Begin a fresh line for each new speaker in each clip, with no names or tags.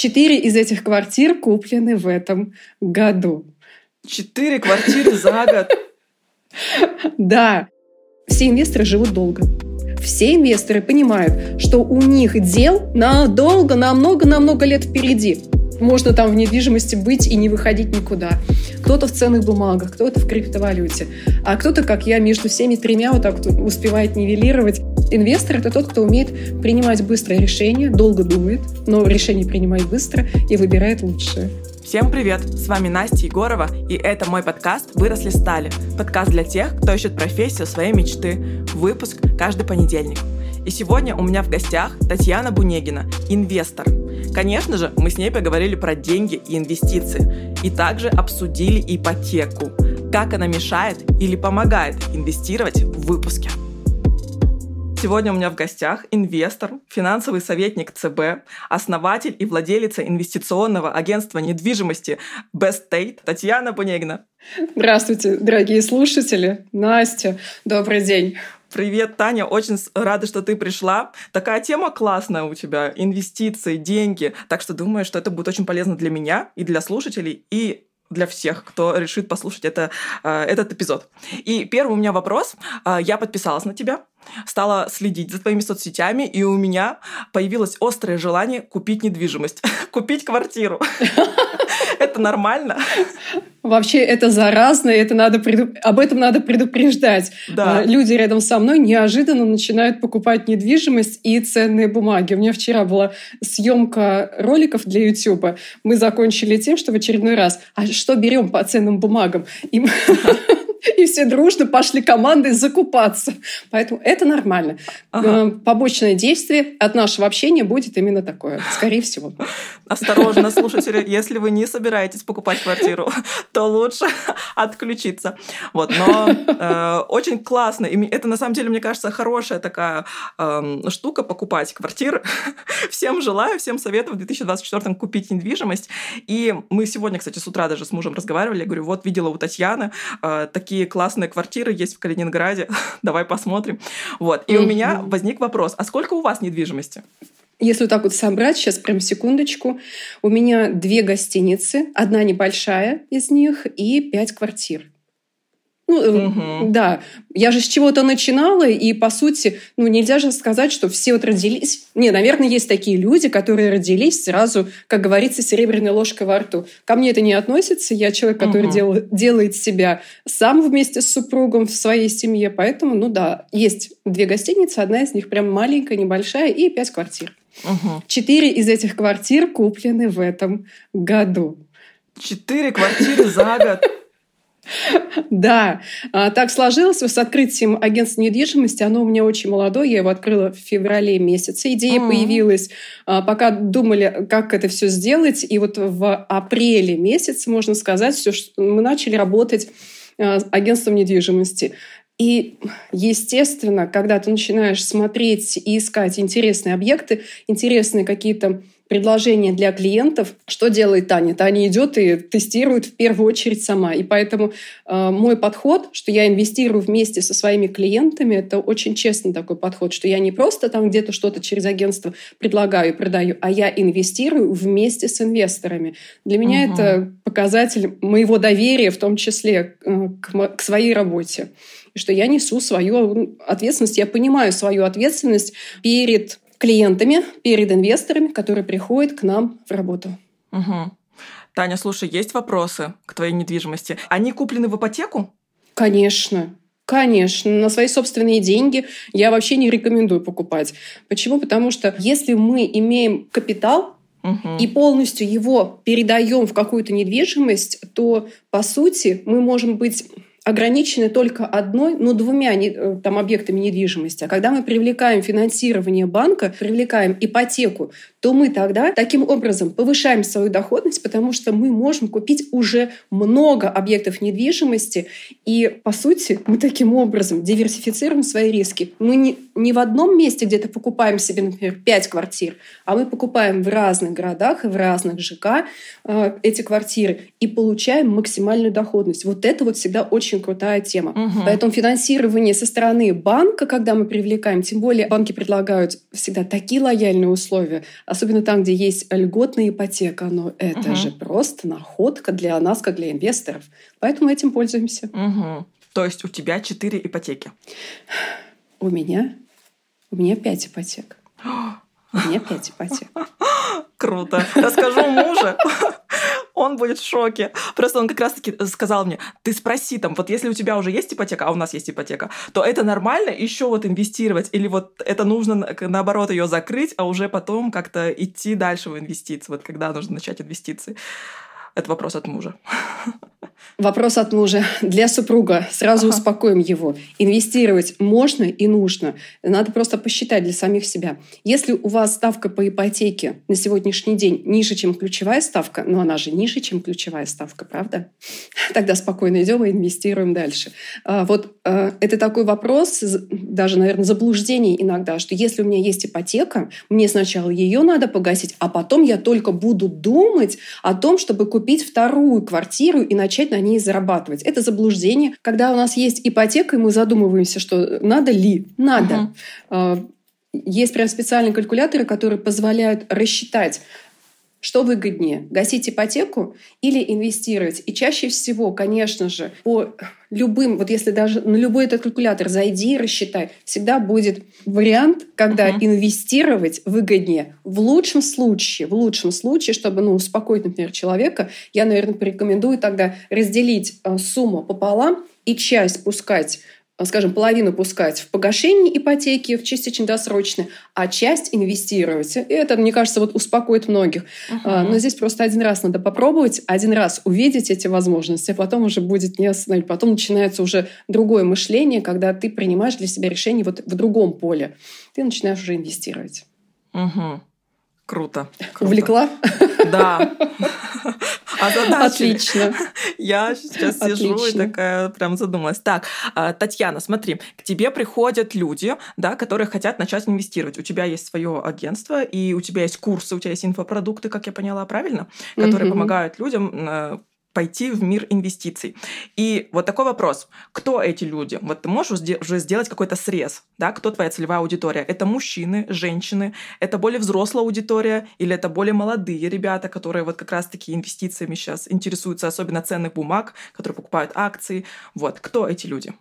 Четыре из этих квартир куплены в этом году.
Четыре квартиры за год?
Да. Все инвесторы живут долго. Все инвесторы понимают, что у них дел надолго, намного-намного лет впереди. Можно там в недвижимости быть и не выходить никуда. Кто-то в ценных бумагах, кто-то в криптовалюте. А кто-то, как я, между всеми тремя вот так успевает нивелировать. Инвестор — это тот, кто умеет принимать быстрое решение, долго думает, но решение принимает быстро и выбирает лучшее.
Всем привет! С вами Настя Егорова, и это мой подкаст «Выросли стали». Подкаст для тех, кто ищет профессию своей мечты. Выпуск каждый понедельник. И сегодня у меня в гостях Татьяна Бунегина, инвестор. Конечно же, мы с ней поговорили про деньги и инвестиции. И также обсудили ипотеку. Как она мешает или помогает инвестировать в выпуске. Сегодня у меня в гостях инвестор, финансовый советник ЦБ, основатель и владелица инвестиционного агентства недвижимости Best State Татьяна Бунегина.
Здравствуйте, дорогие слушатели. Настя, добрый день.
Привет, Таня, очень рада, что ты пришла. Такая тема классная у тебя, инвестиции, деньги. Так что думаю, что это будет очень полезно для меня и для слушателей, и для всех, кто решит послушать это, э, этот эпизод. И первый у меня вопрос. Э, я подписалась на тебя, стала следить за твоими соцсетями, и у меня появилось острое желание купить недвижимость, купить квартиру. Это нормально?
Вообще это заразно, это надо преду... об этом надо предупреждать. Да. А, люди рядом со мной неожиданно начинают покупать недвижимость и ценные бумаги. У меня вчера была съемка роликов для YouTube. Мы закончили тем, что в очередной раз, а что берем по ценным бумагам? И и все дружно пошли командой закупаться. Поэтому это нормально. Ага. Э, побочное действие от нашего общения будет именно такое, скорее всего.
Осторожно, слушатели, если вы не собираетесь покупать квартиру, то лучше отключиться. Вот, но э, очень классно. И это на самом деле, мне кажется, хорошая такая э, штука покупать квартиры. всем желаю, всем советую в 2024 купить недвижимость. И мы сегодня, кстати, с утра даже с мужем разговаривали. Я говорю, вот видела у Татьяны э, такие классные квартиры есть в Калининграде, давай посмотрим. Вот. И у меня возник вопрос, а сколько у вас недвижимости?
Если вот так вот собрать, сейчас прям секундочку, у меня две гостиницы, одна небольшая из них и пять квартир. Ну, угу. да, я же с чего-то начинала, и, по сути, ну, нельзя же сказать, что все вот родились... Не, наверное, есть такие люди, которые родились сразу, как говорится, серебряной ложкой во рту. Ко мне это не относится, я человек, который угу. дел, делает себя сам вместе с супругом в своей семье, поэтому, ну да, есть две гостиницы, одна из них прям маленькая, небольшая, и пять квартир. Угу. Четыре из этих квартир куплены в этом году.
Четыре квартиры за год?
Да, а, так сложилось с открытием агентства недвижимости. Оно у меня очень молодое, я его открыла в феврале месяце. Идея появилась, а, пока думали, как это все сделать. И вот в апреле месяце, можно сказать, все, мы начали работать а, агентством недвижимости. И, естественно, когда ты начинаешь смотреть и искать интересные объекты, интересные какие-то предложения для клиентов, что делает Таня? Таня идет и тестирует в первую очередь сама. И поэтому э, мой подход, что я инвестирую вместе со своими клиентами, это очень честный такой подход, что я не просто там где-то что-то через агентство предлагаю и продаю, а я инвестирую вместе с инвесторами. Для меня угу. это показатель моего доверия, в том числе э, к, к своей работе. И что я несу свою ответственность, я понимаю свою ответственность перед клиентами, перед инвесторами, которые приходят к нам в работу.
Угу. Таня, слушай, есть вопросы к твоей недвижимости? Они куплены в ипотеку?
Конечно. Конечно, на свои собственные деньги я вообще не рекомендую покупать. Почему? Потому что если мы имеем капитал, угу. и полностью его передаем в какую-то недвижимость, то по сути мы можем быть ограничены только одной, ну, двумя э, там, объектами недвижимости. А когда мы привлекаем финансирование банка, привлекаем ипотеку, то мы тогда таким образом повышаем свою доходность, потому что мы можем купить уже много объектов недвижимости. И, по сути, мы таким образом диверсифицируем свои риски. Мы не, не в одном месте где-то покупаем себе, например, 5 квартир, а мы покупаем в разных городах и в разных ЖК э, эти квартиры и получаем максимальную доходность. Вот это вот всегда очень крутая тема. Угу. Поэтому финансирование со стороны банка, когда мы привлекаем, тем более банки предлагают всегда такие лояльные условия, особенно там, где есть льготная ипотека, но это угу. же просто находка для нас, как для инвесторов. Поэтому этим пользуемся.
Угу. То есть у тебя четыре ипотеки?
У меня? У меня пять ипотек. У меня пять ипотек.
Круто. Расскажу мужу. Он будет в шоке. Просто он как раз-таки сказал мне, ты спроси там, вот если у тебя уже есть ипотека, а у нас есть ипотека, то это нормально еще вот инвестировать, или вот это нужно наоборот ее закрыть, а уже потом как-то идти дальше в инвестиции, вот когда нужно начать инвестиции. Это вопрос от мужа.
Вопрос от мужа для супруга. Сразу ага. успокоим его. Инвестировать можно и нужно. Надо просто посчитать для самих себя. Если у вас ставка по ипотеке на сегодняшний день ниже, чем ключевая ставка, но она же ниже, чем ключевая ставка, правда? Тогда спокойно идем и инвестируем дальше. А, вот а, это такой вопрос, даже, наверное, заблуждение иногда, что если у меня есть ипотека, мне сначала ее надо погасить, а потом я только буду думать о том, чтобы купить вторую квартиру и начать на ней зарабатывать. Это заблуждение. Когда у нас есть ипотека, и мы задумываемся, что надо ли? Надо. Uh-huh. Есть прям специальные калькуляторы, которые позволяют рассчитать, что выгоднее, гасить ипотеку или инвестировать? И чаще всего, конечно же, по любым, вот если даже на любой этот калькулятор зайди и рассчитай, всегда будет вариант, когда uh-huh. инвестировать выгоднее. В лучшем случае, в лучшем случае, чтобы ну, успокоить, например, человека, я, наверное, порекомендую тогда разделить э, сумму пополам и часть пускать скажем, половину пускать в погашение ипотеки, в частично досрочное, а часть инвестировать. И это, мне кажется, вот успокоит многих. Uh-huh. Но здесь просто один раз надо попробовать, один раз увидеть эти возможности, а потом уже будет не остановить. Потом начинается уже другое мышление, когда ты принимаешь для себя решение вот в другом поле. Ты начинаешь уже инвестировать.
Угу. Круто.
Круто. Увлекла?
Да.
Отлично.
Я сейчас сижу и такая прям задумалась. Так, а, Татьяна, смотри, к тебе приходят люди, да, которые хотят начать инвестировать. У тебя есть свое агентство, и у тебя есть курсы, у тебя есть инфопродукты, как я поняла, правильно? Которые помогают людям э, пойти в мир инвестиций. И вот такой вопрос. Кто эти люди? Вот ты можешь уже сделать какой-то срез, да? Кто твоя целевая аудитория? Это мужчины, женщины? Это более взрослая аудитория? Или это более молодые ребята, которые вот как раз-таки инвестициями сейчас интересуются, особенно ценных бумаг, которые покупают акции? Вот. Кто эти люди?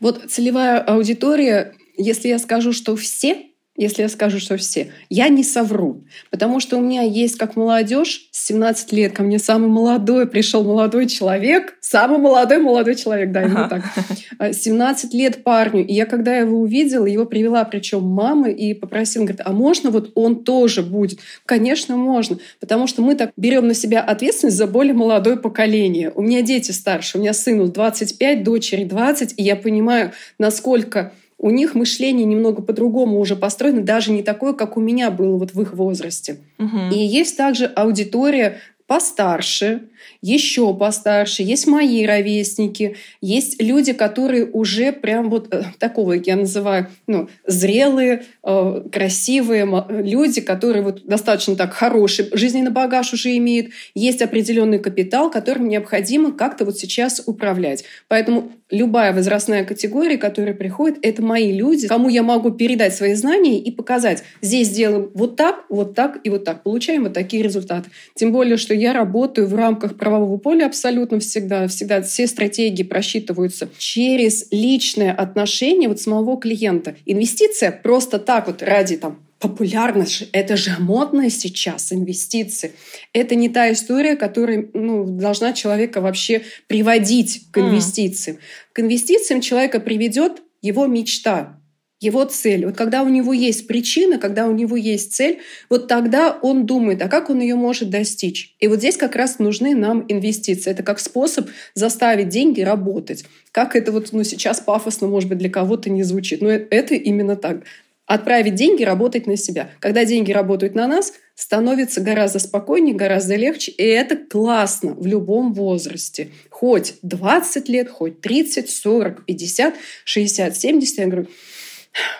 Вот целевая аудитория, если я скажу, что все, если я скажу, что все. Я не совру, потому что у меня есть как молодежь, 17 лет ко мне самый молодой пришел молодой человек, самый молодой молодой человек, да, именно так. 17 лет парню, и я когда его увидела, его привела причем мама и попросила, говорит, а можно вот он тоже будет? Конечно, можно, потому что мы так берем на себя ответственность за более молодое поколение. У меня дети старше, у меня сыну 25, дочери 20, и я понимаю, насколько у них мышление немного по-другому уже построено, даже не такое, как у меня было вот в их возрасте. Угу. И есть также аудитория постарше, еще постарше, есть мои ровесники, есть люди, которые уже прям вот э, такого, я называю, ну, зрелые, э, красивые люди, которые вот достаточно так хороший жизненный багаж уже имеют, есть определенный капитал, которым необходимо как-то вот сейчас управлять. Поэтому любая возрастная категория, которая приходит, это мои люди, кому я могу передать свои знания и показать, здесь делаем вот так, вот так и вот так. Получаем вот такие результаты. Тем более, что я работаю в рамках правового поля абсолютно всегда. Всегда все стратегии просчитываются через личное отношение вот самого клиента. Инвестиция просто так вот ради там популярность, это же модно сейчас, инвестиции. Это не та история, которая ну, должна человека вообще приводить к инвестициям. Mm. К инвестициям человека приведет его мечта, его цель. Вот когда у него есть причина, когда у него есть цель, вот тогда он думает, а как он ее может достичь. И вот здесь как раз нужны нам инвестиции. Это как способ заставить деньги работать. Как это вот ну, сейчас пафосно, может быть, для кого-то не звучит. Но это именно так отправить деньги работать на себя. Когда деньги работают на нас, становится гораздо спокойнее, гораздо легче, и это классно в любом возрасте. Хоть 20 лет, хоть 30, 40, 50, 60, 70. Я говорю,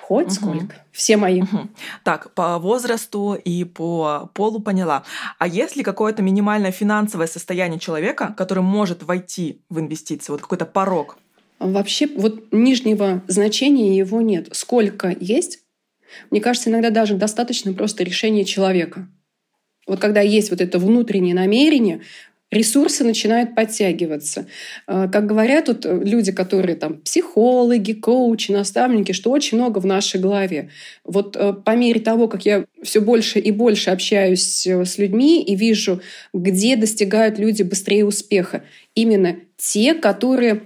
хоть угу. сколько. Все мои. Угу.
Так, по возрасту и по полу поняла. А есть ли какое-то минимальное финансовое состояние человека, который может войти в инвестиции? Вот какой-то порог?
Вообще, вот нижнего значения его нет. Сколько есть, Мне кажется, иногда даже достаточно просто решения человека. Вот когда есть вот это внутреннее намерение, ресурсы начинают подтягиваться. А, как говорят тут люди, которые там психологи, коучи, наставники, что очень много в нашей голове. Вот э, по мере того, как я все больше и больше общаюсь э, с людьми и вижу, где достигают люди быстрее успеха, именно те, которые,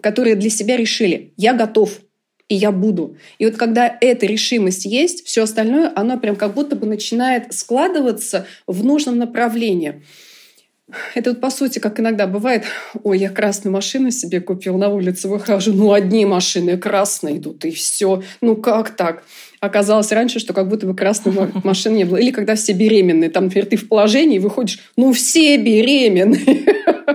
которые для себя решили, я готов, и я буду. И вот когда эта решимость есть, все остальное, оно прям как будто бы начинает складываться в нужном направлении. Это вот по сути, как иногда бывает, ой, я красную машину себе купил, на улице выхожу, ну, одни машины красные идут, и все. Ну, как так? Оказалось раньше, что как будто бы красной машины не было. Или когда все беременные, там, например, ты в положении выходишь, ну, все беременные.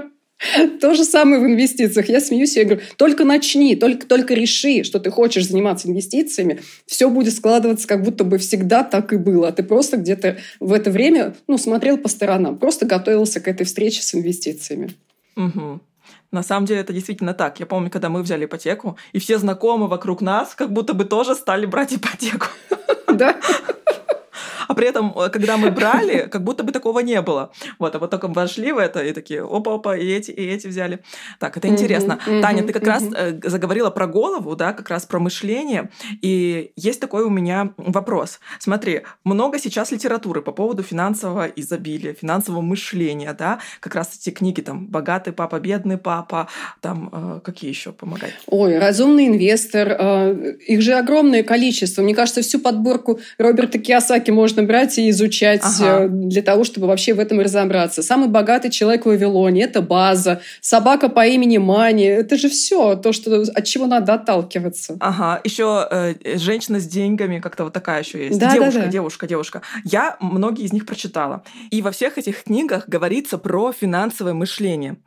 То же самое в инвестициях. Я смеюсь, я говорю, только начни, только, только реши, что ты хочешь заниматься инвестициями, все будет складываться, как будто бы всегда так и было. А ты просто где-то в это время ну, смотрел по сторонам, просто готовился к этой встрече с инвестициями.
Угу. На самом деле это действительно так. Я помню, когда мы взяли ипотеку, и все знакомые вокруг нас как будто бы тоже стали брать ипотеку.
Да.
А при этом, э, когда мы брали, как будто бы такого не было. Вот, а вот только вошли в это и такие, опа-опа, и эти, и эти взяли. Так, это интересно. Таня, ты как раз э, заговорила про голову, да, как раз про мышление. И есть такой у меня вопрос. Смотри, много сейчас литературы по поводу финансового изобилия, финансового мышления, да, как раз эти книги там «Богатый папа», «Бедный папа», там э, какие еще помогают?
Ой, «Разумный инвестор», их же огромное количество. Мне кажется, всю подборку Роберта Киосаки можно нужно брать и изучать ага. Э, для того, чтобы вообще в этом разобраться. Самый богатый человек в Вавилоне – это база. Собака по имени Мани – это же все то, что, от чего надо отталкиваться.
Ага, еще э, женщина с деньгами, как-то вот такая еще есть. Да, девушка, да, да. девушка, девушка. Я многие из них прочитала. И во всех этих книгах говорится про финансовое мышление.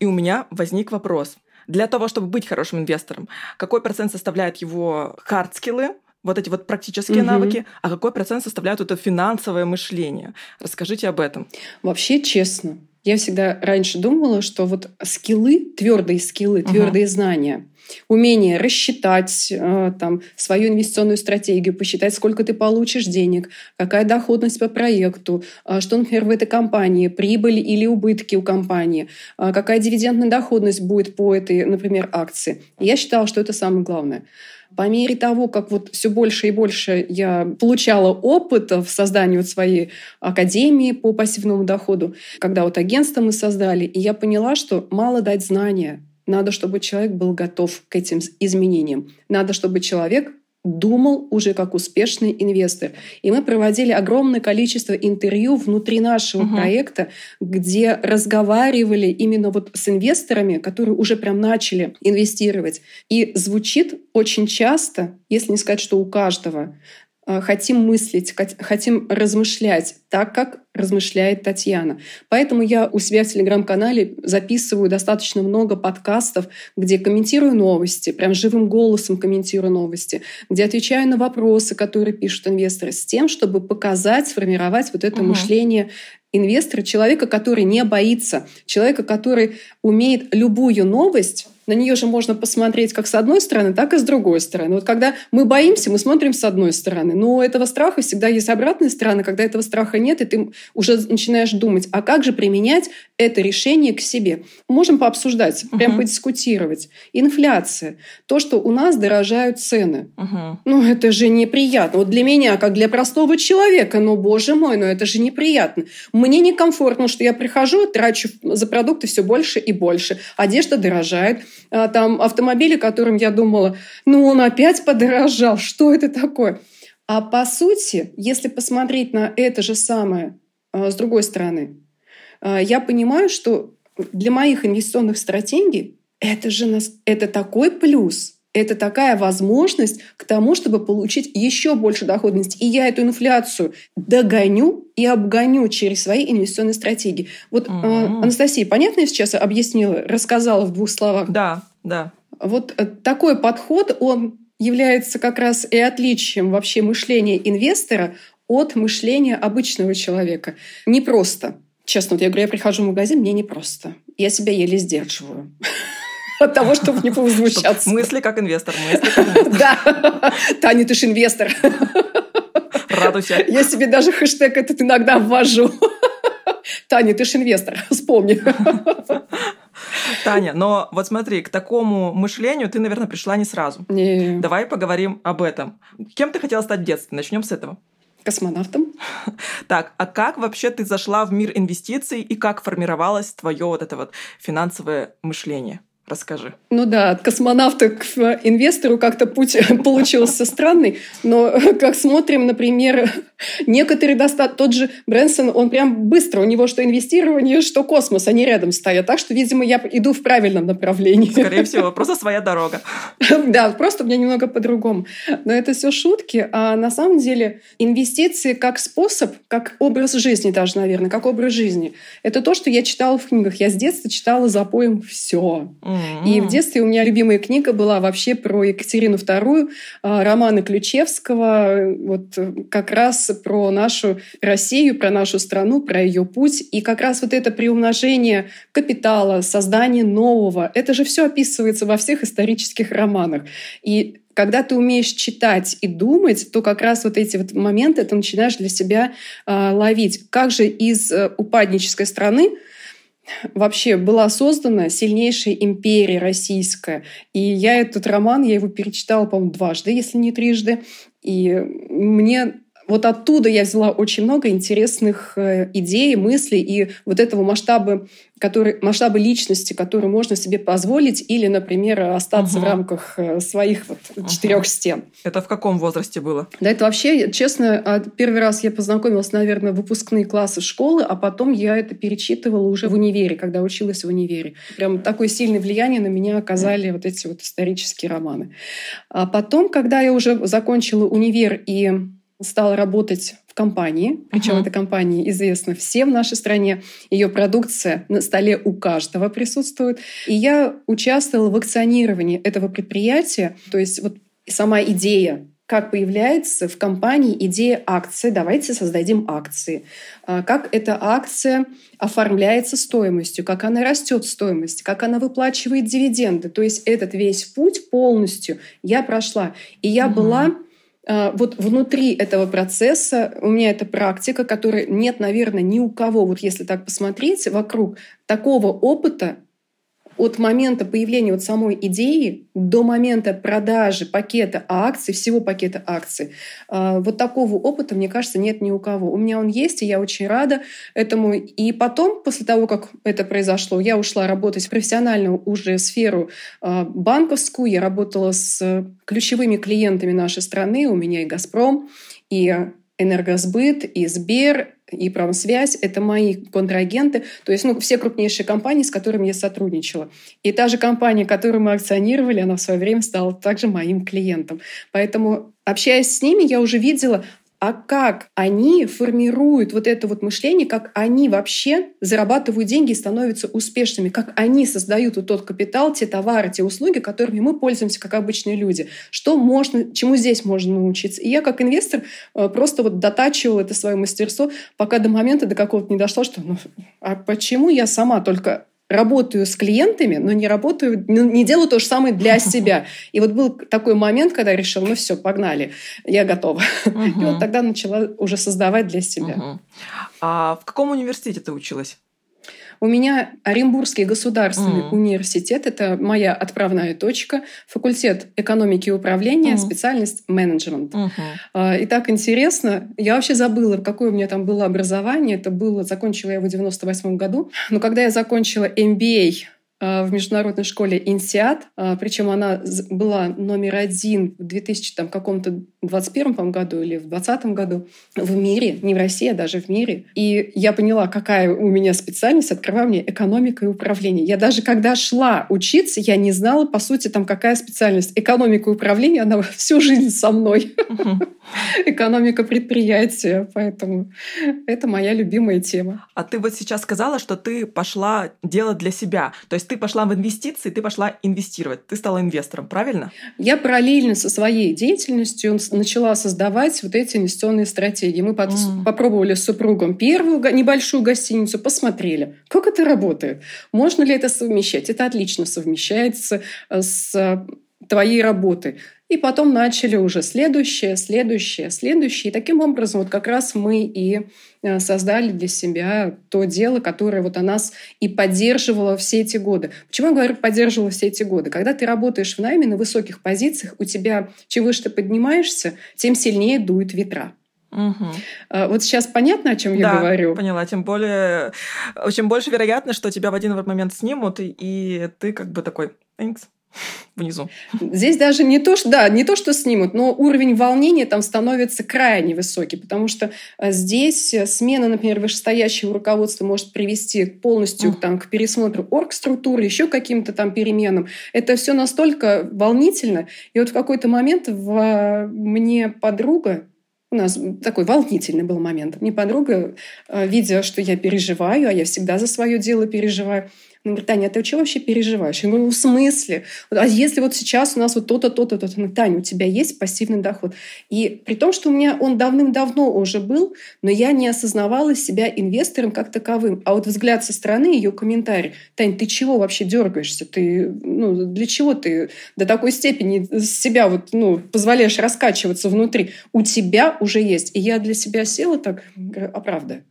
И у меня возник вопрос. Для того, чтобы быть хорошим инвестором, какой процент составляет его hard skill ы, вот эти вот практические угу. навыки, а какой процент составляют это финансовое мышление? Расскажите об этом.
Вообще, честно, я всегда раньше думала, что вот skill ы, твердые скиллы, твердые угу. знания, умение рассчитать э, там, свою инвестиционную стратегию, посчитать, сколько ты получишь денег, какая доходность по проекту, э, что, например, в этой компании, прибыль или убытки у компании, э, какая дивидендная доходность будет по этой, например, акции. я считала, что это самое главное. По мере того, как вот все больше и больше я получала опыта в создании вот своей академии по пассивному доходу, когда вот агентство мы создали, и я поняла, что мало дать знания, надо, чтобы человек был готов к этим изменениям. Надо, чтобы человек думал уже как успешный инвестор. И мы проводили огромное количество интервью внутри нашего угу. проекта, где разговаривали именно вот с инвесторами, которые уже прям начали инвестировать. И звучит очень часто, если не сказать, что у каждого, Э, хотим мыслить, хотим размышлять так, как размышляет Татьяна. Поэтому я у себя в телеграм-канале записываю достаточно много подкастов, где комментирую новости, прям живым голосом комментирую новости, где отвечаю на вопросы, которые пишут инвесторы, с тем, чтобы показать, сформировать вот это угу. мышление инвестора, человека, который не боится, человека, который умеет любую новость на нее же можно посмотреть как с одной стороны, так и с другой стороны. Вот когда мы боимся, мы смотрим с одной стороны. Но у этого страха всегда есть обратная сторона, когда этого страха нет, и ты уже начинаешь думать, а как же применять это решение к себе. Можем пообсуждать, прям uh-huh. подискутировать. Инфляция. То, что у нас дорожают цены. Uh-huh. Ну, это же неприятно. Вот для меня, как для простого человека, ну, боже мой, ну это же неприятно. Мне некомфортно, что я прихожу, трачу за продукты все больше и больше. Одежда дорожает. А, там автомобили, которым я думала, ну он опять подорожал, что это такое? А по сути, если посмотреть на это же самое а, с другой стороны, а, я понимаю, что для моих инвестиционных стратегий это же нас, это такой плюс – это такая возможность к тому, чтобы получить еще больше доходности. И я эту инфляцию догоню и обгоню через свои инвестиционные стратегии. Вот, mm-hmm. Анастасия, понятно я сейчас объяснила, рассказала в двух словах?
Да, да.
Вот э, такой подход, он является как раз и отличием вообще мышления инвестора от мышления обычного человека. Не просто. Честно, вот я говорю, я прихожу в магазин, мне не просто. Я себя еле сдерживаю. от того, чтобы не повозмущаться.
Мысли как инвестор, мысли как инвестор.
Да. Таня, ты же инвестор.
Радуйся.
Я себе даже хэштег этот иногда ввожу. Таня, ты же инвестор, вспомни.
Таня, но вот смотри, к такому мышлению ты, наверное, пришла не сразу.
Не.
Давай поговорим об этом. Кем ты хотела стать в детстве? Начнем с этого.
Космонавтом.
Так, а как вообще ты зашла в мир инвестиций и как формировалось твое вот это вот финансовое мышление? Расскажи.
Ну да, от космонавта к инвестору как-то путь получился странный, но как смотрим, например, некоторые достат... Тот же Брэнсон, он прям быстро, у него что инвестирование, что космос, они рядом стоят. Так что, видимо, я иду в правильном направлении.
Скорее всего, просто своя дорога.
Да, просто у меня немного по-другому. Но это все шутки. А на самом деле инвестиции как способ, как образ жизни даже, наверное, как образ жизни. Это то, что я читала в книгах. Я с детства читала за поем все. И в детстве у меня любимая книга была вообще про Екатерину II, а, романы Ключевского, вот как раз про нашу Россию, про нашу страну, про ее путь. И как раз вот это приумножение капитала, создание нового, это же все описывается во всех исторических романах. И когда ты умеешь читать и думать, то как раз вот эти вот моменты ты начинаешь для себя э, ловить. Как же из э, упаднической страны вообще была создана сильнейшая империя российская. И я этот роман, я его перечитала, по-моему, дважды, если не трижды. И мне вот оттуда я взяла очень много интересных э, идей, мыслей и вот этого масштаба, который, масштаба личности, который можно себе позволить или, например, остаться угу. в рамках э, своих вот угу. четырех стен.
Это в каком возрасте было?
Да, это вообще, честно, а, первый раз я познакомилась, наверное, в выпускные классы школы, а потом я это перечитывала уже в универе, когда училась в универе. Прям такое сильное влияние на меня оказали вот эти вот исторические романы. А потом, когда я уже закончила универ и стала работать в компании, причем uh-huh. эта компания известна всем в нашей стране, ее продукция на столе у каждого присутствует. И я участвовала в акционировании этого предприятия, то есть вот сама идея как появляется в компании идея акции, давайте создадим акции, а, как эта акция оформляется стоимостью, как она растет в стоимости, как она выплачивает дивиденды. То есть этот весь путь полностью я прошла. И я угу. была вот внутри этого процесса у меня это практика, которой нет, наверное, ни у кого, вот если так посмотреть вокруг, такого опыта от момента появления вот самой идеи до момента продажи пакета акций, всего пакета акций, а, вот такого опыта, мне кажется, нет ни у кого. У меня он есть, и я очень рада этому. И потом, после того, как это произошло, я ушла работать в профессиональную уже сферу а, банковскую. Я работала с ключевыми клиентами нашей страны. У меня и «Газпром», и «Энергосбыт», и «Сбер», и промсвязь — это мои контрагенты, то есть ну, все крупнейшие компании, с которыми я сотрудничала. И та же компания, которую мы акционировали, она в свое время стала также моим клиентом. Поэтому, общаясь с ними, я уже видела, а как они формируют вот это вот мышление, как они вообще зарабатывают деньги и становятся успешными, как они создают вот тот капитал, те товары, те услуги, которыми мы пользуемся как обычные люди. Что можно, чему здесь можно научиться. И я как инвестор э, просто вот дотачивала это свое мастерство, пока до момента до какого-то не дошло, что ну, а почему я сама только работаю с клиентами, но не работаю, не делаю то же самое для себя. И вот был такой момент, когда я решила, ну все, погнали, я готова. Угу. И вот тогда начала уже создавать для себя. Угу.
А в каком университете ты училась?
У меня Оренбургский государственный mm. университет, это моя отправная точка, факультет экономики и управления, mm. специальность менеджмент. Mm-hmm. И так интересно, я вообще забыла, какое у меня там было образование. Это было, закончила я его в 98 году. Но когда я закончила MBA а, в международной школе «Инсиат», а, причем она была номер один в 2000 там, каком-то 21 году или в 20 году в мире, не в России, а даже в мире. И я поняла, какая у меня специальность, открываю мне экономика и управление. Я даже когда шла учиться, я не знала, по сути, там какая специальность. Экономика и управление, она всю жизнь со мной. Экономика предприятия, поэтому это моя любимая тема.
А ты вот сейчас сказала, что ты пошла делать для себя. То есть ты пошла в инвестиции, ты пошла инвестировать. Ты стала инвестором, правильно?
Я параллельно со своей деятельностью начала создавать вот эти инвестиционные стратегии. Мы mm. попробовали с супругом первую небольшую гостиницу, посмотрели, как это работает, можно ли это совмещать. Это отлично совмещается э, с твоей работой. И потом начали уже следующее, следующее, следующее. И таким образом вот как раз мы и э, создали для себя то дело, которое вот о нас и поддерживало все эти годы. Почему я говорю поддерживало все эти годы? Когда ты работаешь в найме на высоких позициях, у тебя чем выше ты поднимаешься, тем сильнее дуют ветра.
Угу.
Вот сейчас понятно, о чем
да,
я говорю?
поняла. Тем более, чем больше вероятно, что тебя в один момент снимут, и ты как бы такой, thanks, внизу.
Здесь даже не то, что, да, не то, что снимут, но уровень волнения там становится крайне высокий, потому что э, здесь смена, например, вышестоящего руководства может привести полностью uh. там, к пересмотру оргструктуры, еще каким-то там переменам. Это все настолько волнительно. И вот в какой-то момент в... мне подруга, у нас такой волнительный был момент. Мне подруга, э, видя, что я переживаю, а я всегда за свое дело переживаю, она говорит, Таня, а ты что вообще переживаешь? Я говорю, ну, в смысле? А если вот сейчас у нас вот то-то, то-то, то-то? Она, Таня, у тебя есть пассивный доход. И при том, что у меня он давным-давно уже был, но я не осознавала себя инвестором как таковым. А вот взгляд со стороны, ее комментарий, Тань, ты чего вообще дергаешься? Ты, ну, для чего ты до такой степени себя вот, ну, позволяешь раскачиваться внутри? У тебя уже есть. И я для себя села так, а правда?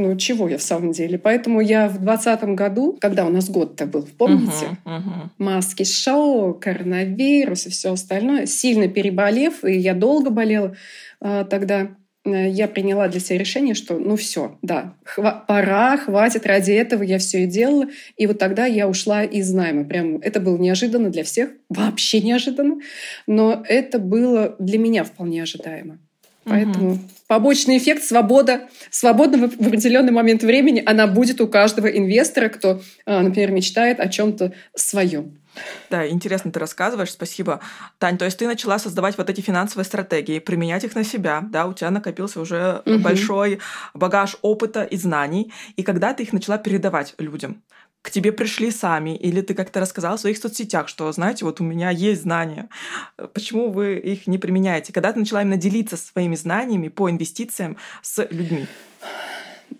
Ну, чего я в самом деле. Поэтому я в двадцатом году, когда у нас год-то был, помните?
Uh-huh, uh-huh.
Маски шоу, коронавирус и все остальное. Сильно переболев, и я долго болела а, тогда, э, я приняла для себя решение, что ну все, да, хва- пора, хватит, ради этого я все и делала. И вот тогда я ушла из найма. Прям это было неожиданно для всех, вообще неожиданно, но это было для меня вполне ожидаемо. Поэтому угу. побочный эффект свобода, свобода в определенный момент времени, она будет у каждого инвестора, кто, а, например, мечтает о чем-то своем.
Да, интересно ты рассказываешь, спасибо. Тань, то есть ты начала создавать вот эти финансовые стратегии, применять их на себя, да, у тебя накопился уже угу. большой багаж опыта и знаний, и когда ты их начала передавать людям, к тебе пришли сами, или ты как-то рассказал в своих соцсетях, что, знаете, вот у меня есть знания, почему вы их не применяете? Когда ты начала именно делиться своими знаниями по инвестициям с людьми?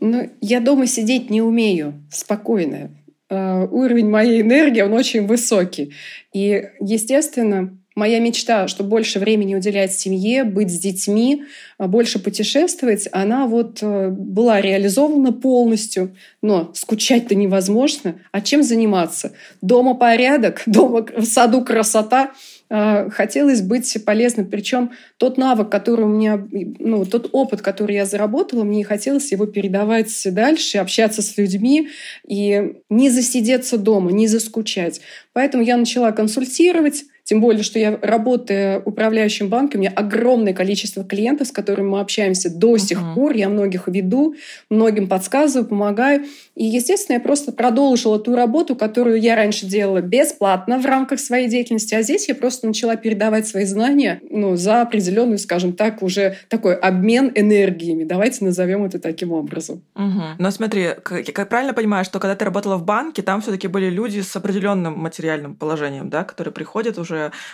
Ну, я дома сидеть не умею спокойно. Uh, уровень моей энергии, он очень высокий. И, естественно, моя мечта, что больше времени уделять семье, быть с детьми, а больше путешествовать, она вот э, была реализована полностью, но скучать-то невозможно. А чем заниматься? Дома порядок, дома в саду красота. А, хотелось быть полезным. Причем тот навык, который у меня, ну, тот опыт, который я заработала, мне хотелось его передавать дальше, общаться с людьми и не засидеться дома, не заскучать. Поэтому я начала консультировать, тем более, что я работаю управляющим банком, у меня огромное количество клиентов, с которыми мы общаемся до uh-huh. сих пор. Я многих веду, многим подсказываю, помогаю. И, естественно, я просто продолжила ту работу, которую я раньше делала бесплатно в рамках своей деятельности. А здесь я просто начала передавать свои знания ну, за определенную, скажем так, уже такой обмен энергиями. Давайте назовем это таким образом.
Угу. Но смотри, как, как правильно понимаю, что когда ты работала в банке, там все-таки были люди с определенным материальным положением, да, которые приходят уже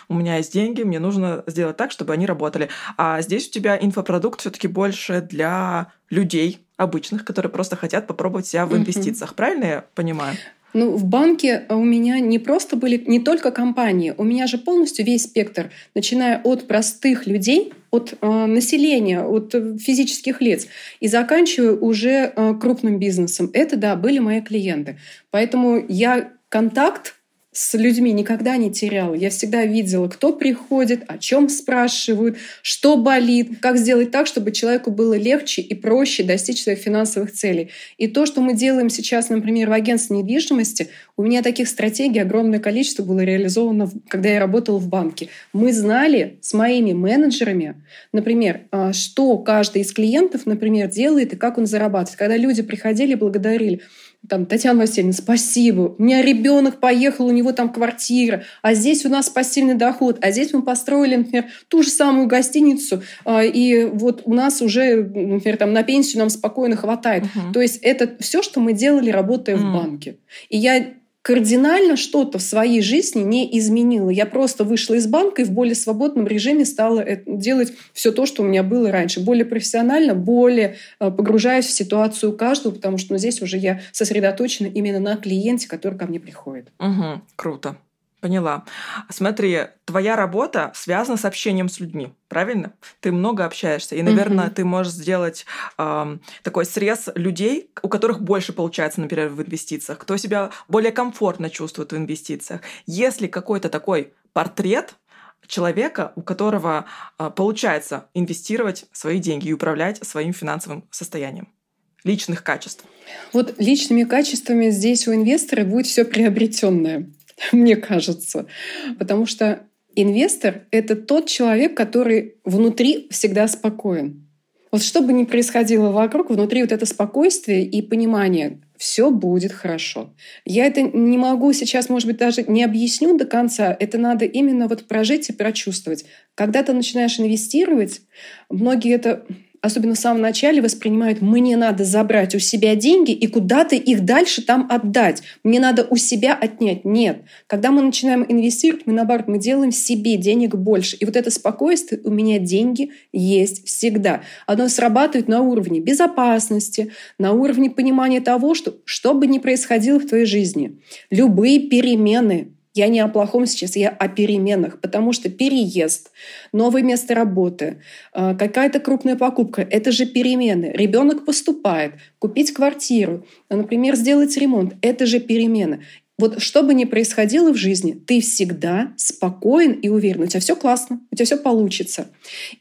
у меня есть деньги, мне нужно сделать так, чтобы они работали. А здесь у тебя инфопродукт все-таки больше для людей обычных, которые просто хотят попробовать себя в инвестициях. Mm-hmm. Правильно я понимаю?
Ну, в банке у меня не просто были не только компании, у меня же полностью весь спектр, начиная от простых людей, от э, населения, от физических лиц и заканчивая уже э, крупным бизнесом. Это, да, были мои клиенты. Поэтому я контакт с людьми никогда не теряла. Я всегда видела, кто приходит, о чем спрашивают, что болит, как сделать так, чтобы человеку было легче и проще достичь своих финансовых целей. И то, что мы делаем сейчас, например, в агентстве недвижимости, у меня таких стратегий огромное количество было реализовано, когда я работала в банке. Мы знали с моими менеджерами, например, а, что каждый из клиентов, например, делает и как он зарабатывает. Когда люди приходили, благодарили там, Татьяна Васильевна, спасибо, у меня ребенок поехал, у него там квартира, а здесь у нас пассивный доход, а здесь мы построили, например, ту же самую гостиницу, а, и вот у нас уже, например, там на пенсию нам спокойно хватает. Uh-huh. То есть это все, что мы делали, работая uh-huh. в банке. И я кардинально что-то в своей жизни не изменила. Я просто вышла из банка и в более свободном режиме стала делать все то, что у меня было раньше. Более профессионально, более э, погружаясь в ситуацию каждого, потому что ну, здесь уже я сосредоточена именно на клиенте, который ко мне приходит.
Угу, круто. Поняла. Смотри, твоя работа связана с общением с людьми, правильно? Ты много общаешься, и, наверное, mm-hmm. ты можешь сделать э, такой срез людей, у которых больше получается, например, в инвестициях, кто себя более комфортно чувствует в инвестициях. Если какой-то такой портрет человека, у которого э, получается инвестировать свои деньги и управлять своим финансовым состоянием личных качеств.
Вот личными качествами здесь у инвестора будет все приобретенное. мне кажется. Потому что инвестор — это тот человек, который внутри всегда спокоен. Вот что бы ни происходило вокруг, внутри вот это спокойствие и понимание, все будет хорошо. Я это не могу сейчас, может быть, даже не объясню до конца. Это надо именно вот прожить и прочувствовать. Когда ты начинаешь инвестировать, многие это особенно в самом начале, воспринимают, мне надо забрать у себя деньги и куда-то их дальше там отдать. Мне надо у себя отнять. Нет. Когда мы начинаем инвестировать, мы наоборот, мы делаем себе денег больше. И вот это спокойствие, у меня деньги есть всегда. Оно срабатывает на уровне безопасности, на уровне понимания того, что что бы ни происходило в твоей жизни, любые перемены, я не о плохом сейчас, я о переменах, потому что переезд, новое место работы, э, какая-то крупная покупка — это же перемены. Ребенок поступает, купить квартиру, например, сделать ремонт — это же перемены. Вот что бы ни происходило в жизни, ты всегда спокоен и уверен. У тебя все классно, у тебя все получится.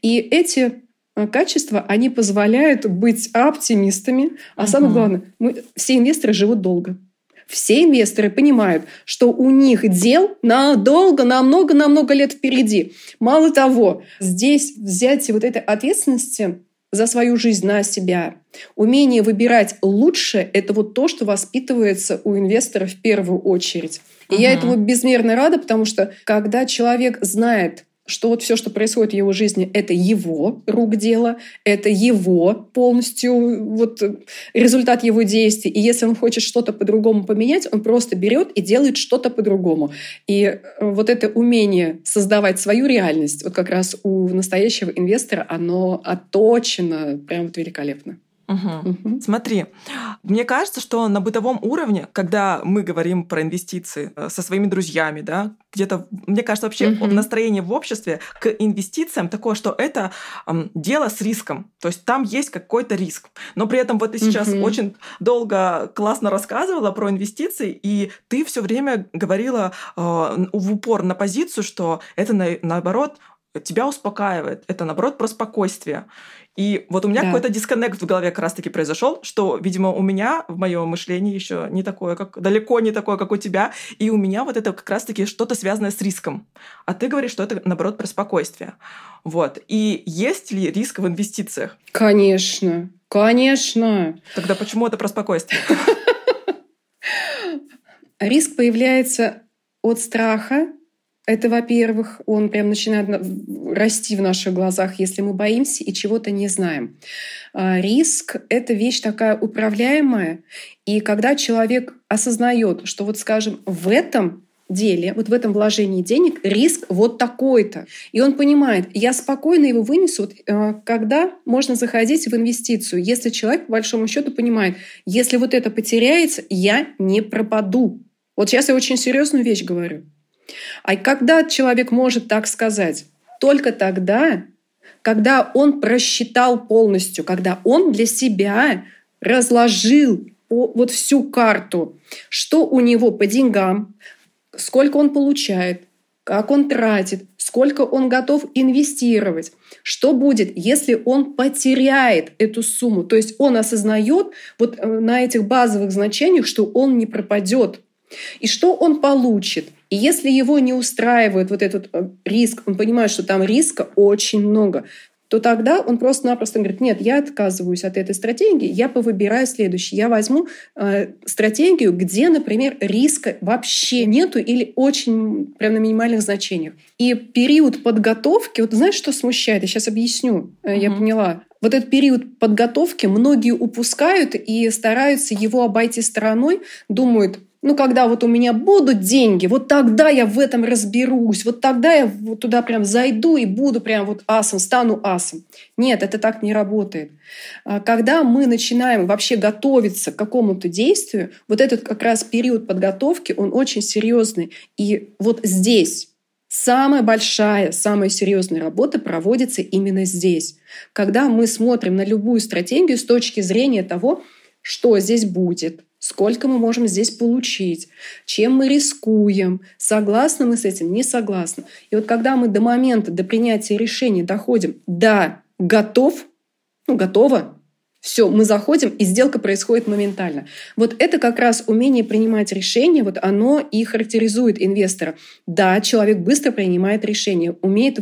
И эти э, качества, они позволяют быть оптимистами. А угу. самое главное, мы, все инвесторы живут долго. Все инвесторы понимают, что у них дел надолго, намного, намного лет впереди. Мало того, здесь взять вот этой ответственности за свою жизнь на себя. Умение выбирать лучше – это вот то, что воспитывается у инвестора в первую очередь. И угу. я этому безмерно рада, потому что когда человек знает, что вот все, что происходит в его жизни, это его рук дело, это его полностью вот результат его действий. И если он хочет что-то по-другому поменять, он просто берет и делает что-то по-другому. И э, вот это умение создавать свою реальность, вот как раз у настоящего инвестора, оно отточено прям вот великолепно.
Угу. Угу. Смотри, мне кажется, что на бытовом уровне, когда мы говорим про инвестиции э, со своими друзьями, да, где-то, мне кажется, вообще угу. настроение в обществе к инвестициям такое, что это эм, дело с риском. То есть там есть какой-то риск. Но при этом вот ты сейчас угу. очень долго классно рассказывала про инвестиции, и ты все время говорила э, в упор на позицию, что это на, наоборот тебя успокаивает. Это, наоборот, про спокойствие. И вот у меня да. какой-то дисконнект в голове как раз-таки произошел, что, видимо, у меня в моем мышлении еще не такое, как далеко не такое, как у тебя, и у меня вот это как раз-таки что-то связанное с риском. А ты говоришь, что это, наоборот, про спокойствие. Вот. И есть ли риск в инвестициях?
Конечно. Конечно.
Тогда почему это про спокойствие?
Риск появляется от страха, это, во-первых, он прям начинает расти в наших глазах, если мы боимся и чего-то не знаем. А, риск — это вещь такая управляемая, и когда человек осознает, что вот, скажем, в этом деле, вот в этом вложении денег риск вот такой-то. И он понимает, я спокойно его вынесу, вот, э, когда можно заходить в инвестицию. Если человек, по большому счету, понимает, если вот это потеряется, я не пропаду. Вот сейчас я очень серьезную вещь говорю. А когда человек может так сказать? Только тогда, когда он просчитал полностью, когда он для себя разложил вот всю карту, что у него по деньгам, сколько он получает, как он тратит, сколько он готов инвестировать, что будет, если он потеряет эту сумму. То есть он осознает вот э, на этих базовых значениях, что он не пропадет. И что он получит? И если его не устраивает вот этот э, риск, он понимает, что там риска очень много, то тогда он просто-напросто говорит, нет, я отказываюсь от этой стратегии, я повыбираю следующий. Я возьму э, стратегию, где, например, риска вообще нету или очень прям на минимальных значениях. И период подготовки, вот знаешь, что смущает? Я сейчас объясню, э, я поняла. Вот этот период подготовки многие упускают и стараются его обойти стороной, думают, ну, когда вот у меня будут деньги, вот тогда я в этом разберусь, вот тогда я вот туда прям зайду и буду прям вот асом, стану асом. Нет, это так не работает. А когда мы начинаем вообще готовиться к какому-то действию, вот этот как раз период подготовки, он очень серьезный. И вот здесь Самая большая, самая серьезная работа проводится именно здесь, когда мы смотрим на любую стратегию с точки зрения того, что здесь будет, сколько мы можем здесь получить, чем мы рискуем, согласны мы с этим, не согласны. И вот когда мы до момента, до принятия решения доходим, да, готов, ну, готово, все, мы заходим, и сделка происходит моментально. Вот это как раз умение принимать решения, вот оно и характеризует инвестора. Да, человек быстро принимает решения, умеет,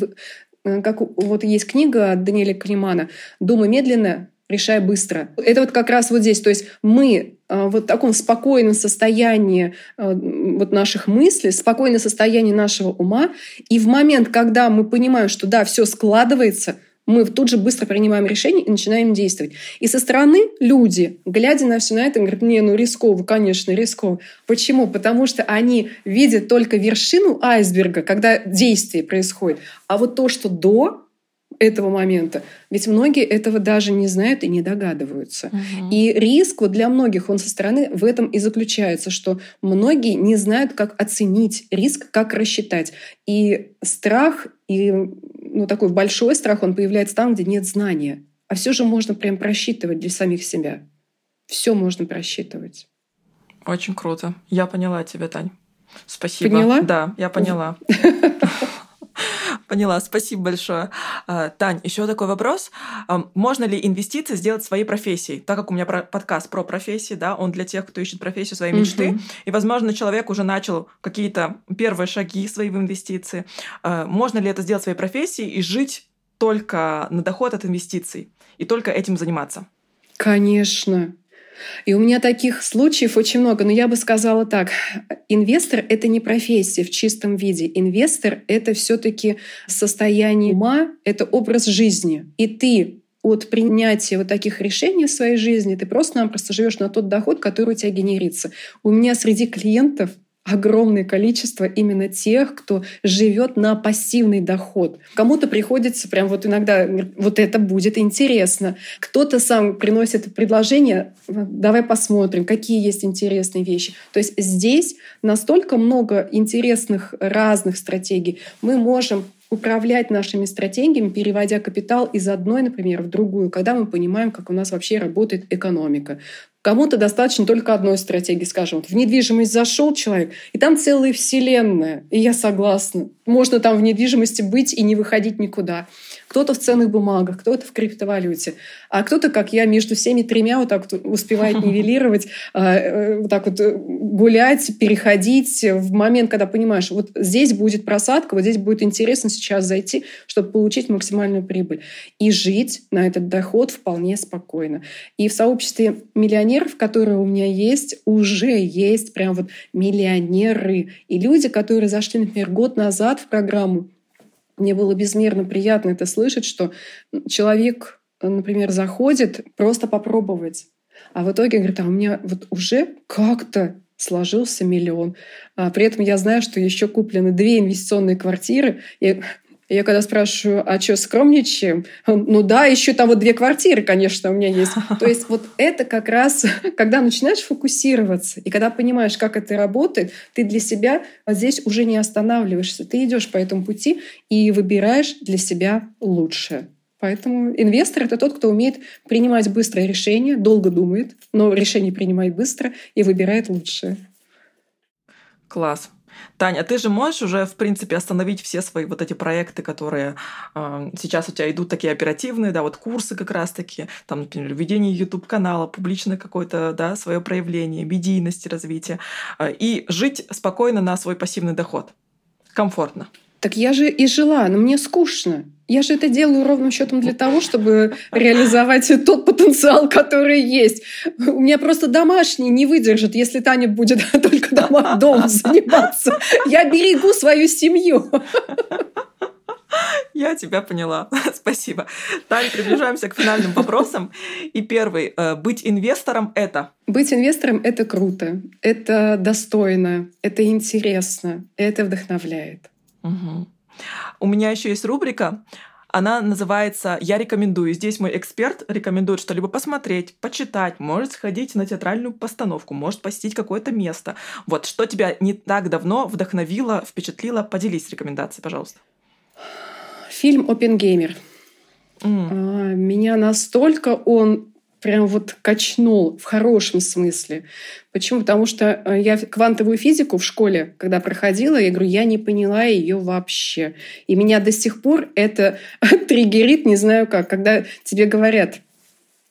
э, как вот есть книга Даниэля Климана «Думай медленно, решай быстро». Это вот как раз вот здесь. То есть мы вот в таком спокойном состоянии э, вот наших мыслей, спокойное состояние нашего ума, и в момент, когда мы понимаем, что да, все складывается – мы тут же быстро принимаем решение и начинаем действовать. И со стороны люди, глядя на все на это, говорят, не, ну рисково, конечно, рисково. Почему? Потому что они видят только вершину айсберга, когда действие происходит. А вот то, что до этого момента. Ведь многие этого даже не знают и не догадываются. Угу. И риск вот для многих, он со стороны в этом и заключается, что многие не знают, как оценить риск, как рассчитать. И страх и ну, такой большой страх, он появляется там, где нет знания. А все же можно прям просчитывать для самих себя. Все можно просчитывать.
Очень круто. Я поняла тебя, Тань. Спасибо.
Поняла?
Да, я поняла. Поняла, спасибо большое. А, Тань, еще такой вопрос. Можно ли инвестиции сделать своей профессией? Так как у меня подкаст про профессии, да, он для тех, кто ищет профессию своей мечты. И, возможно, человек уже начал какие-то первые шаги свои в инвестиции. А, можно ли это сделать своей профессией и жить только на доход от инвестиций и только этим заниматься?
Конечно. И у меня таких случаев очень много. Но я бы сказала так. Инвестор — это не профессия в чистом виде. Инвестор — это все таки состояние ума, это образ жизни. И ты от принятия вот таких решений в своей жизни ты просто-напросто живешь на тот доход, который у тебя генерится. У меня среди клиентов огромное количество именно тех, кто живет на пассивный доход. Кому-то приходится прям вот иногда вот это будет интересно. Кто-то сам приносит предложение, давай посмотрим, какие есть интересные вещи. То есть здесь настолько много интересных разных стратегий. Мы можем управлять нашими стратегиями, переводя капитал из одной, например, в другую, когда мы понимаем, как у нас вообще работает экономика. Кому-то достаточно только одной стратегии, скажем. В недвижимость зашел человек, и там целая вселенная. И я согласна. Можно там в недвижимости быть и не выходить никуда кто-то в ценных бумагах, кто-то в криптовалюте, а кто-то, как я, между всеми тремя вот так вот успевает нивелировать, а, э, вот так вот э, гулять, переходить в момент, когда понимаешь, вот здесь будет просадка, вот здесь будет интересно сейчас зайти, чтобы получить максимальную прибыль. И жить на этот доход вполне спокойно. И в сообществе миллионеров, которые у меня есть, уже есть прям вот миллионеры. И люди, которые зашли, например, год назад в программу, мне было безмерно приятно это слышать, что человек, например, заходит просто попробовать, а в итоге говорит, а у меня вот уже как-то сложился миллион. А при этом я знаю, что еще куплены две инвестиционные квартиры. И я когда спрашиваю, а что, скромничаем? Ну да, еще там вот две квартиры, конечно, у меня есть. То есть вот это как раз, когда начинаешь фокусироваться, и когда понимаешь, как это работает, ты для себя здесь уже не останавливаешься. Ты идешь по этому пути и выбираешь для себя лучшее. Поэтому инвестор — это тот, кто умеет принимать быстрое решение, долго думает, но решение принимает быстро и выбирает лучшее.
Класс. Таня, ты же можешь уже, в принципе, остановить все свои вот эти проекты, которые э, сейчас у тебя идут такие оперативные, да, вот курсы как раз-таки, там, например, ведение YouTube-канала, публичное какое-то, да, свое проявление, медийности, развитие, э, и жить спокойно на свой пассивный доход. Комфортно.
Так я же и жила, но мне скучно. Я же это делаю ровным счетом для того, чтобы реализовать тот потенциал, который есть. У меня просто домашние не выдержат, если Таня будет только дома, дом заниматься. Я берегу свою семью.
Я тебя поняла. Спасибо. Тань, приближаемся к финальным вопросам. И первый. Э, быть инвестором — это?
Быть инвестором — это круто, это достойно, это интересно, это вдохновляет.
Угу. У меня еще есть рубрика она называется «Я рекомендую». Здесь мой эксперт рекомендует что-либо посмотреть, почитать, может сходить на театральную постановку, может посетить какое-то место. Вот, что тебя не так давно вдохновило, впечатлило? Поделись рекомендацией, пожалуйста.
Фильм «Опенгеймер». Mm. Меня настолько он прям вот качнул в хорошем смысле. Почему? Потому что э, я квантовую физику в школе, когда проходила, я говорю, я не поняла ее вообще. И меня до сих пор это триггерит, не знаю как, когда тебе говорят,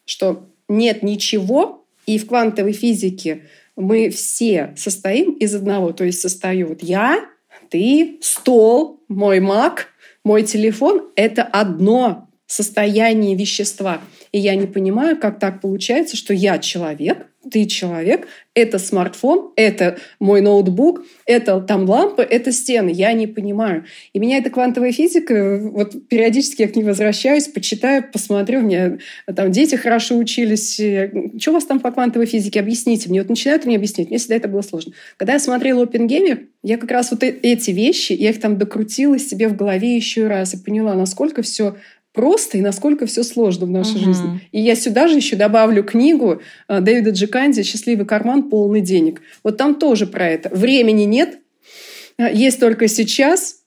что нет ничего, и в квантовой физике мы все состоим из одного. То есть состою вот я, ты, стол, мой маг, мой телефон — это одно состояние вещества. И я не понимаю, как так получается, что я человек, ты человек, это смартфон, это мой ноутбук, это там лампы, это стены. Я не понимаю. И меня эта квантовая физика, вот периодически я к ней возвращаюсь, почитаю, посмотрю. У меня там дети хорошо учились. Что у вас там по квантовой физике? Объясните мне. Вот начинают мне объяснять. Мне всегда это было сложно. Когда я смотрела Опенгеймер, я как раз вот эти вещи, я их там докрутила себе в голове еще раз и поняла, насколько все просто и насколько все сложно в нашей угу. жизни. И я сюда же еще добавлю книгу э, Дэвида Джеканди «Счастливый карман, полный денег». Вот там тоже про это. Времени нет, э, есть только сейчас,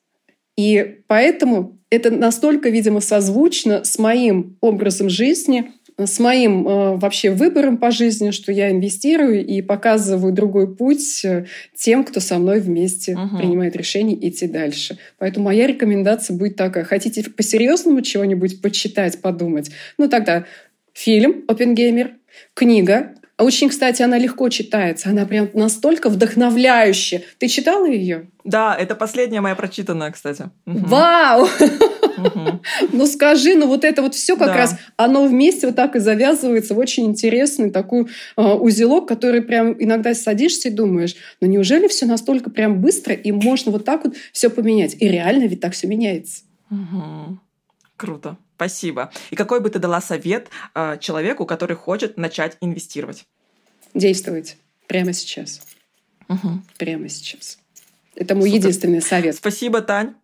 и поэтому это настолько, видимо, созвучно с моим образом жизни, с моим э, вообще выбором по жизни, что я инвестирую и показываю другой путь э, тем, кто со мной вместе угу. принимает решение идти дальше. Поэтому моя рекомендация будет такая. Хотите по-серьезному чего-нибудь почитать, подумать? Ну тогда фильм «Опенгеймер», книга очень, кстати, она легко читается. Она прям настолько вдохновляющая. Ты читала ее?
Да, это последняя моя прочитанная, кстати.
Вау! Ну скажи, ну вот это вот все как раз, оно вместе вот так и завязывается в очень интересный такой а, узелок, который прям иногда садишься и думаешь, ну неужели все настолько прям быстро и можно вот так вот все поменять? И реально ведь так все меняется.
Круто. Спасибо. И какой бы ты дала совет э, человеку, который хочет начать инвестировать?
Действовать прямо сейчас. Угу. Прямо сейчас. Это мой Супер. единственный совет.
Спасибо, Тань.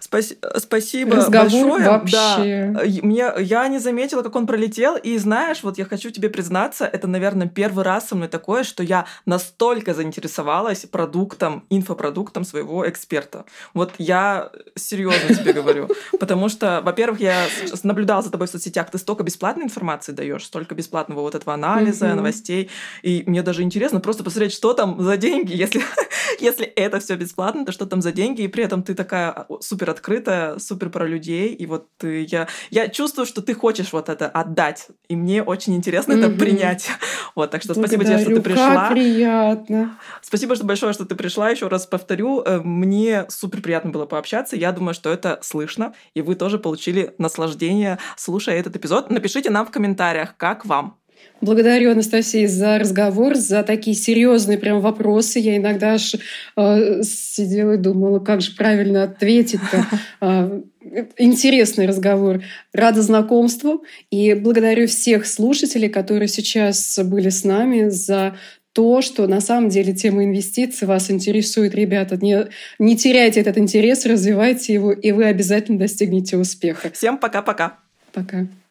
Спас... Спасибо Разговор большое. Вообще. Да. Мне... Я не заметила, как он пролетел. И знаешь, вот я хочу тебе признаться, это, наверное, первый раз со мной такое, что я настолько заинтересовалась продуктом, инфопродуктом своего эксперта. Вот я серьезно тебе говорю. Потому что, во-первых, я наблюдала за тобой в соцсетях, ты столько бесплатной информации даешь, столько бесплатного вот этого анализа, новостей. И мне даже интересно просто посмотреть, что там за деньги, если, если это все бесплатно, то что там за деньги, и при этом ты такая супер открытая, супер про людей, и вот ты, я, я чувствую, что ты хочешь вот это отдать, и мне очень интересно mm-hmm. это принять. Вот, так что спасибо тебе, что ты пришла.
Как приятно.
Спасибо что большое, что ты пришла. Еще раз повторю, э, мне супер приятно было пообщаться. Я думаю, что это слышно, и вы тоже получили наслаждение, слушая этот эпизод. Напишите нам в комментариях, как вам.
Благодарю, Анастасия, за разговор, за такие серьезные прям вопросы. Я иногда аж э, сидела и думала, как же правильно ответить-то. Э, интересный разговор. Рада знакомству и благодарю всех слушателей, которые сейчас были с нами за то, что на самом деле тема инвестиций вас интересует. Ребята, не, не теряйте этот интерес, развивайте его, и вы обязательно достигнете успеха.
Всем пока-пока.
Пока. -пока. пока.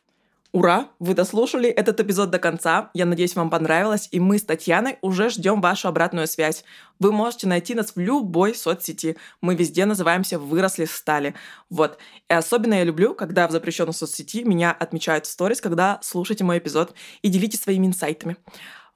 Ура! Вы дослушали этот эпизод до конца. Я надеюсь, вам понравилось. И мы с Татьяной уже ждем вашу обратную связь. Вы можете найти нас в любой соцсети. Мы везде называемся «Выросли стали». Вот. И особенно я люблю, когда в запрещенной соцсети меня отмечают в сторис, когда слушаете мой эпизод и делитесь своими инсайтами.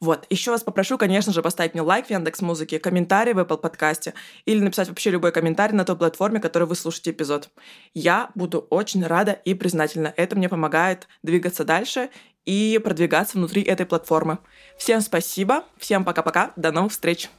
Вот. Еще вас попрошу, конечно же, поставить мне лайк в Яндекс Музыке, комментарий в Apple подкасте или написать вообще любой комментарий на той платформе, которой вы слушаете эпизод. Я буду очень рада и признательна. Это мне помогает двигаться дальше и продвигаться внутри этой платформы. Всем спасибо, всем пока-пока, до новых встреч!